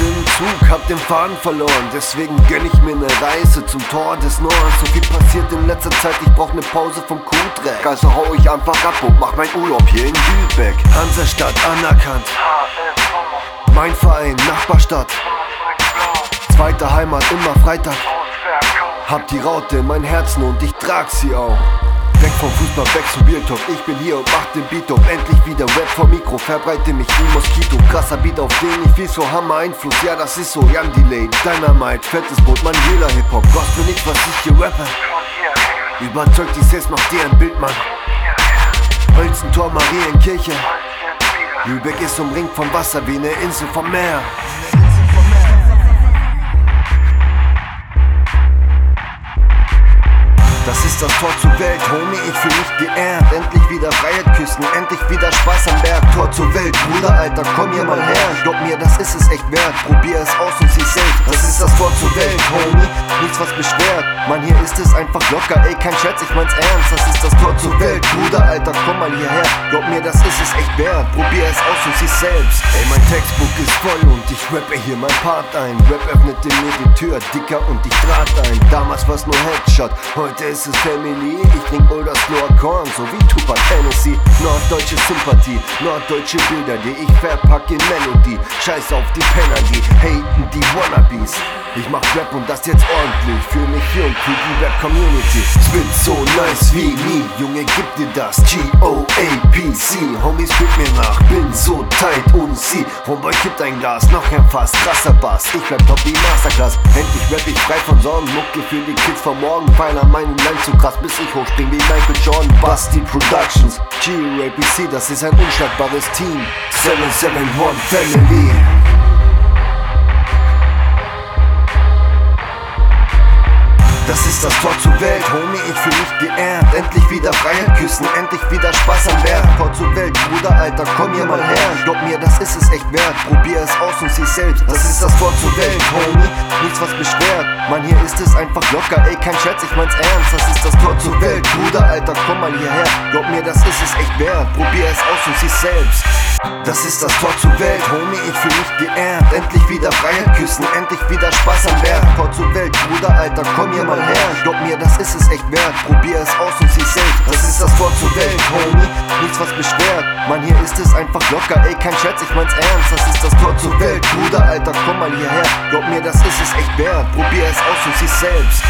im Zug, hab den Faden verloren. Deswegen gönn ich mir ne Reise zum Tor des Nordens. So viel passiert in letzter Zeit, ich brauch ne Pause vom Kuhdreck. Also hau ich einfach ab und mach mein Urlaub hier in Lübeck. Hansestadt anerkannt. Mein Verein, Nachbarstadt. Zweite Heimat, immer Freitag. Hab die Raute in mein Herzen und ich trag sie auch. Vom Fußball, weg zum Biertop. Ich bin hier und mach den Beat up. Endlich wieder Rap vom Mikro, verbreite mich wie Moskito. Krasser Beat, auf den ich viel so Hammer Einfluss. Ja, das ist so, Young Delay, Dynamite, fettes Boot, mein Hehler Hip-Hop. Gospel nicht, was ich hier rappe. Überzeugt die Sales, mach dir ein Bild, Mann. Holzentor, Marienkirche. Lübeck ist umringt von Wasser wie eine Insel vom Meer. Das ist das Tor zur Welt, Homie, ich fühl mich geehrt. Endlich wieder Freiheit küssen, endlich wieder Spaß am Berg. Tor zur Welt, Bruder, Alter, komm hier mal her. Glaub mir, das ist es echt wert. Probier es aus und sieh selbst. Zur Welt, Homie, nichts was beschwert. Mann, hier ist es einfach locker, ey, kein Scherz, ich mein's ernst. Das ist das Tor zur Welt, Bruder, Alter, komm mal hierher. Glaub mir, das ist es echt wert. Probier es aus und sieh selbst. Ey, mein Textbook ist voll und ich rappe hier mein Part ein. Rap öffnete mir die Tür, dicker und ich trat ein. Damals war's nur Headshot, heute ist es Family. Ich trink Old Slower Korn, so wie Tupac Hennessy. Norddeutsche Sympathie, norddeutsche Bilder, die ich verpack in Melodie. Scheiß auf die Penner, die haten die Wannabes. Ich mach Rap und das jetzt ordentlich. Fühl mich jung für die Rap-Community. Spit so nice wie nie, Junge, gib dir das. G-O-A-P-C, Homies, spit mir nach. Bin so tight und sie. Homeboy kippt ein Glas, noch ein Fass, krasser Bass. Ich rap top wie Masterclass. Endlich rap ich frei von Sorgen. Mucke für die Kids von morgen. Pfeiler meinen Line zu krass, bis ich hochspring wie Michael Jordan. Basti Productions, G-O-A-P-C, das ist ein unschlagbares Team. 771 Family. Geehrt. Endlich wieder Freiheit küssen, endlich wieder Spaß am Berg. Tor zur Welt, Bruder, Alter, komm hier mal her. Glaub mir, das ist es echt wert. Probier es aus und sieh selbst. Das ist das Tor zur Welt, Homie, nichts was beschwert. Mann, hier ist es einfach locker, ey, kein Scherz, ich mein's ernst. Das ist das Tor zur Welt, Bruder, Alter, komm mal hierher. Glaub mir, das ist es echt wert. Probier es aus und sieh selbst. Das ist das Tor zur Welt, Homie, ich fühl mich geehrt. Endlich wieder Freiheit küssen, endlich wieder Spaß am Berg. Tor zur Welt, Bruder, Alter, komm hier mal her. Glaub mir, das ist es echt wert. Probier es aus und sieh selbst. Das ist das Tor zur Welt, Homie, nichts was beschwert. Mann, hier ist es einfach locker, ey, kein Scherz, ich mein's ernst. Das ist das Tor zur Welt, Bruder, Alter, komm mal hierher. Glaub mir, das ist es echt wert. Probier es aus und sieh selbst.